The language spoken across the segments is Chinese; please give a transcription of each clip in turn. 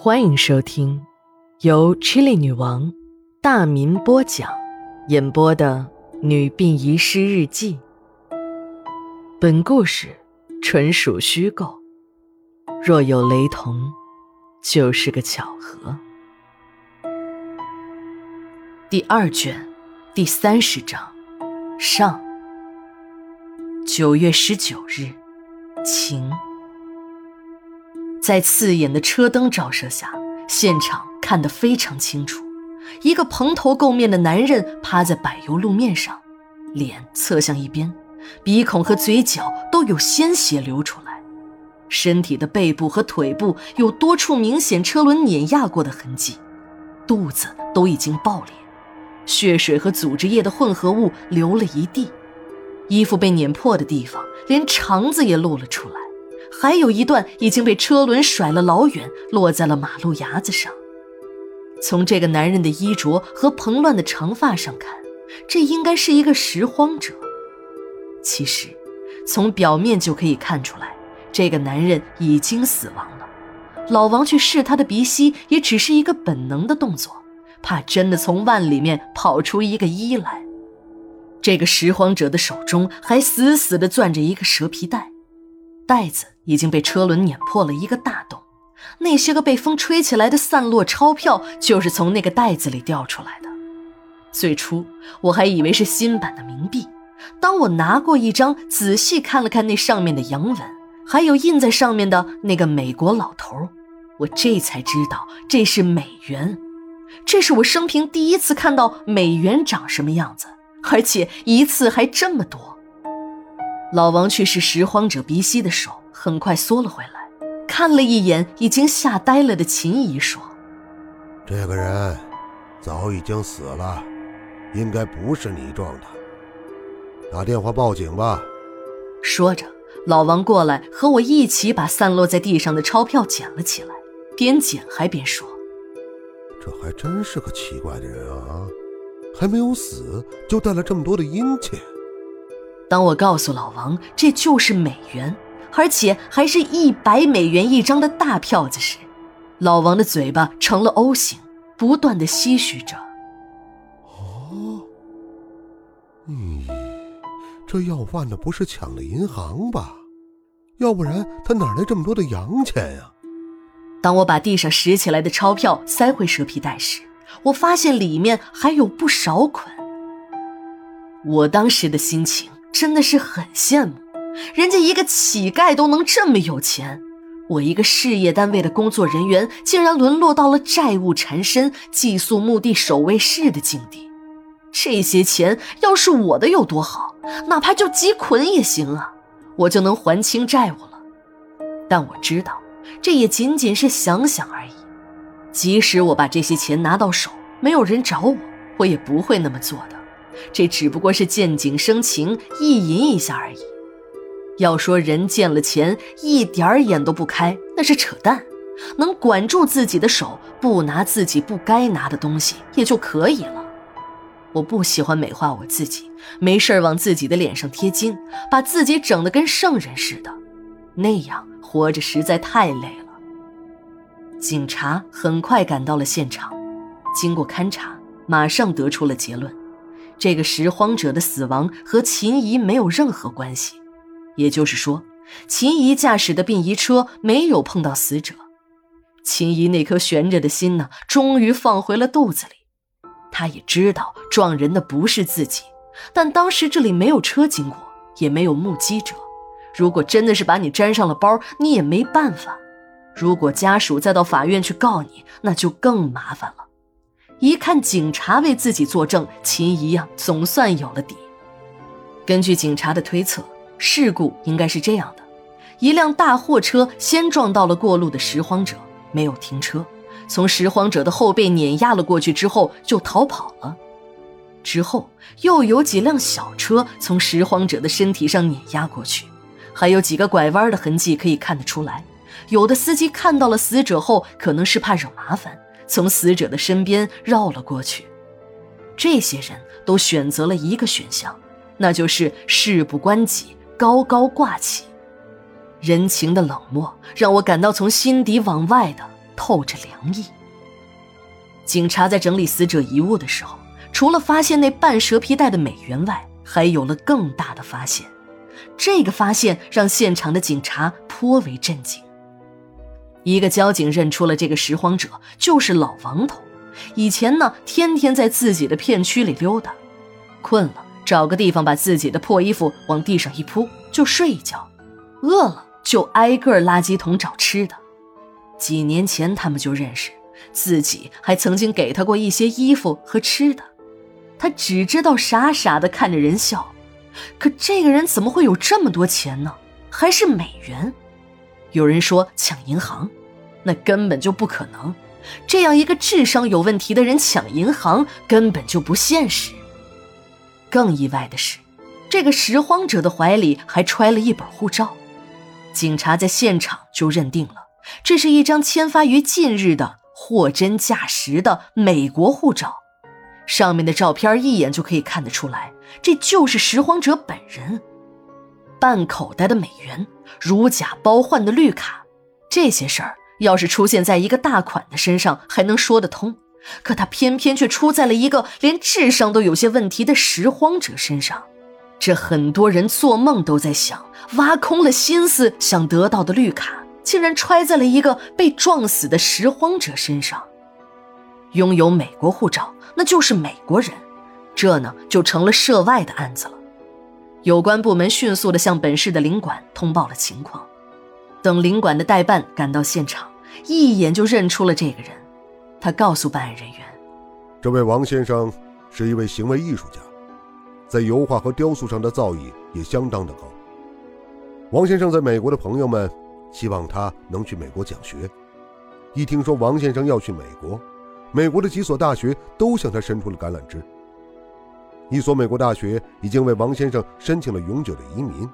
欢迎收听由 Chili 女王大民播讲、演播的《女病遗失日记》。本故事纯属虚构，若有雷同，就是个巧合。第二卷第三十章上。九月十九日，晴。在刺眼的车灯照射下，现场看得非常清楚。一个蓬头垢面的男人趴在柏油路面上，脸侧向一边，鼻孔和嘴角都有鲜血流出来，身体的背部和腿部有多处明显车轮碾压过的痕迹，肚子都已经爆裂，血水和组织液的混合物流了一地，衣服被碾破的地方，连肠子也露了出来。还有一段已经被车轮甩了老远，落在了马路牙子上。从这个男人的衣着和蓬乱的长发上看，这应该是一个拾荒者。其实，从表面就可以看出来，这个男人已经死亡了。老王去试他的鼻息，也只是一个本能的动作，怕真的从腕里面跑出一个一来。这个拾荒者的手中还死死地攥着一个蛇皮袋。袋子已经被车轮碾破了一个大洞，那些个被风吹起来的散落钞票就是从那个袋子里掉出来的。最初我还以为是新版的冥币，当我拿过一张，仔细看了看那上面的洋文，还有印在上面的那个美国老头，我这才知道这是美元。这是我生平第一次看到美元长什么样子，而且一次还这么多。老王却是拾荒者鼻息的手很快缩了回来，看了一眼已经吓呆了的秦姨，说：“这个人早已经死了，应该不是你撞的。打电话报警吧。”说着，老王过来和我一起把散落在地上的钞票捡了起来，边捡还边说：“这还真是个奇怪的人啊，还没有死就带了这么多的阴钱。”当我告诉老王这就是美元，而且还是一百美元一张的大票子时，老王的嘴巴成了 O 型，不断的唏嘘着：“哦，咦，这要饭的不是抢了银行吧？要不然他哪来这么多的洋钱呀？”当我把地上拾起来的钞票塞回蛇皮袋时，我发现里面还有不少捆。我当时的心情。真的是很羡慕，人家一个乞丐都能这么有钱，我一个事业单位的工作人员竟然沦落到了债务缠身、寄宿墓地守卫室的境地。这些钱要是我的有多好，哪怕就几捆也行啊，我就能还清债务了。但我知道，这也仅仅是想想而已。即使我把这些钱拿到手，没有人找我，我也不会那么做的。这只不过是见景生情，意淫一下而已。要说人见了钱一点儿眼都不开，那是扯淡。能管住自己的手，不拿自己不该拿的东西也就可以了。我不喜欢美化我自己，没事往自己的脸上贴金，把自己整得跟圣人似的，那样活着实在太累了。警察很快赶到了现场，经过勘查，马上得出了结论。这个拾荒者的死亡和秦姨没有任何关系，也就是说，秦姨驾驶的殡仪车没有碰到死者。秦姨那颗悬着的心呢，终于放回了肚子里。她也知道撞人的不是自己，但当时这里没有车经过，也没有目击者。如果真的是把你粘上了包，你也没办法。如果家属再到法院去告你，那就更麻烦了。一看警察为自己作证，秦姨呀总算有了底。根据警察的推测，事故应该是这样的：一辆大货车先撞到了过路的拾荒者，没有停车，从拾荒者的后背碾压了过去，之后就逃跑了。之后又有几辆小车从拾荒者的身体上碾压过去，还有几个拐弯的痕迹可以看得出来。有的司机看到了死者后，可能是怕惹麻烦。从死者的身边绕了过去，这些人都选择了一个选项，那就是事不关己，高高挂起。人情的冷漠让我感到从心底往外的透着凉意。警察在整理死者遗物的时候，除了发现那半蛇皮袋的美元外，还有了更大的发现。这个发现让现场的警察颇为震惊。一个交警认出了这个拾荒者就是老王头，以前呢天天在自己的片区里溜达，困了找个地方把自己的破衣服往地上一铺就睡一觉，饿了就挨个垃圾桶找吃的。几年前他们就认识，自己还曾经给他过一些衣服和吃的，他只知道傻傻的看着人笑。可这个人怎么会有这么多钱呢？还是美元？有人说抢银行，那根本就不可能。这样一个智商有问题的人抢银行根本就不现实。更意外的是，这个拾荒者的怀里还揣了一本护照。警察在现场就认定了，这是一张签发于近日的货真价实的美国护照。上面的照片一眼就可以看得出来，这就是拾荒者本人。半口袋的美元，如假包换的绿卡，这些事儿要是出现在一个大款的身上还能说得通，可他偏偏却出在了一个连智商都有些问题的拾荒者身上。这很多人做梦都在想，挖空了心思想得到的绿卡，竟然揣在了一个被撞死的拾荒者身上。拥有美国护照。那就是美国人，这呢就成了涉外的案子了。有关部门迅速的向本市的领馆通报了情况。等领馆的代办赶到现场，一眼就认出了这个人。他告诉办案人员：“这位王先生是一位行为艺术家，在油画和雕塑上的造诣也相当的高。王先生在美国的朋友们希望他能去美国讲学。一听说王先生要去美国，美国的几所大学都向他伸出了橄榄枝。一所美国大学已经为王先生申请了永久的移民，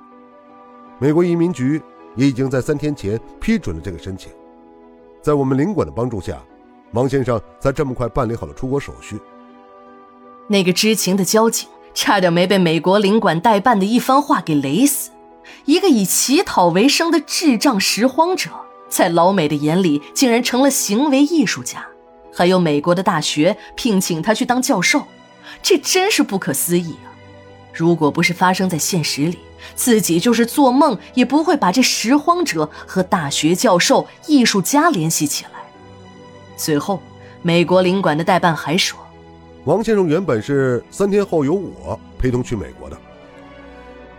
美国移民局也已经在三天前批准了这个申请。在我们领馆的帮助下，王先生才这么快办理好了出国手续。那个知情的交警差点没被美国领馆代办的一番话给雷死。一个以乞讨为生的智障拾荒者，在老美的眼里竟然成了行为艺术家。还有美国的大学聘请他去当教授，这真是不可思议啊！如果不是发生在现实里，自己就是做梦也不会把这拾荒者和大学教授、艺术家联系起来。随后，美国领馆的代办还说，王先生原本是三天后由我陪同去美国的，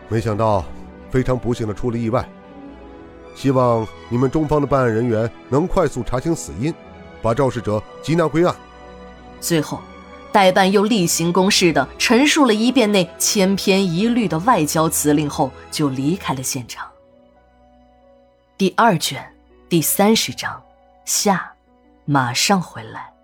没想到非常不幸的出了意外。希望你们中方的办案人员能快速查清死因。把肇事者缉拿归案。最后，代办又例行公事的陈述了一遍那千篇一律的外交辞令后，就离开了现场。第二卷第三十章下，马上回来。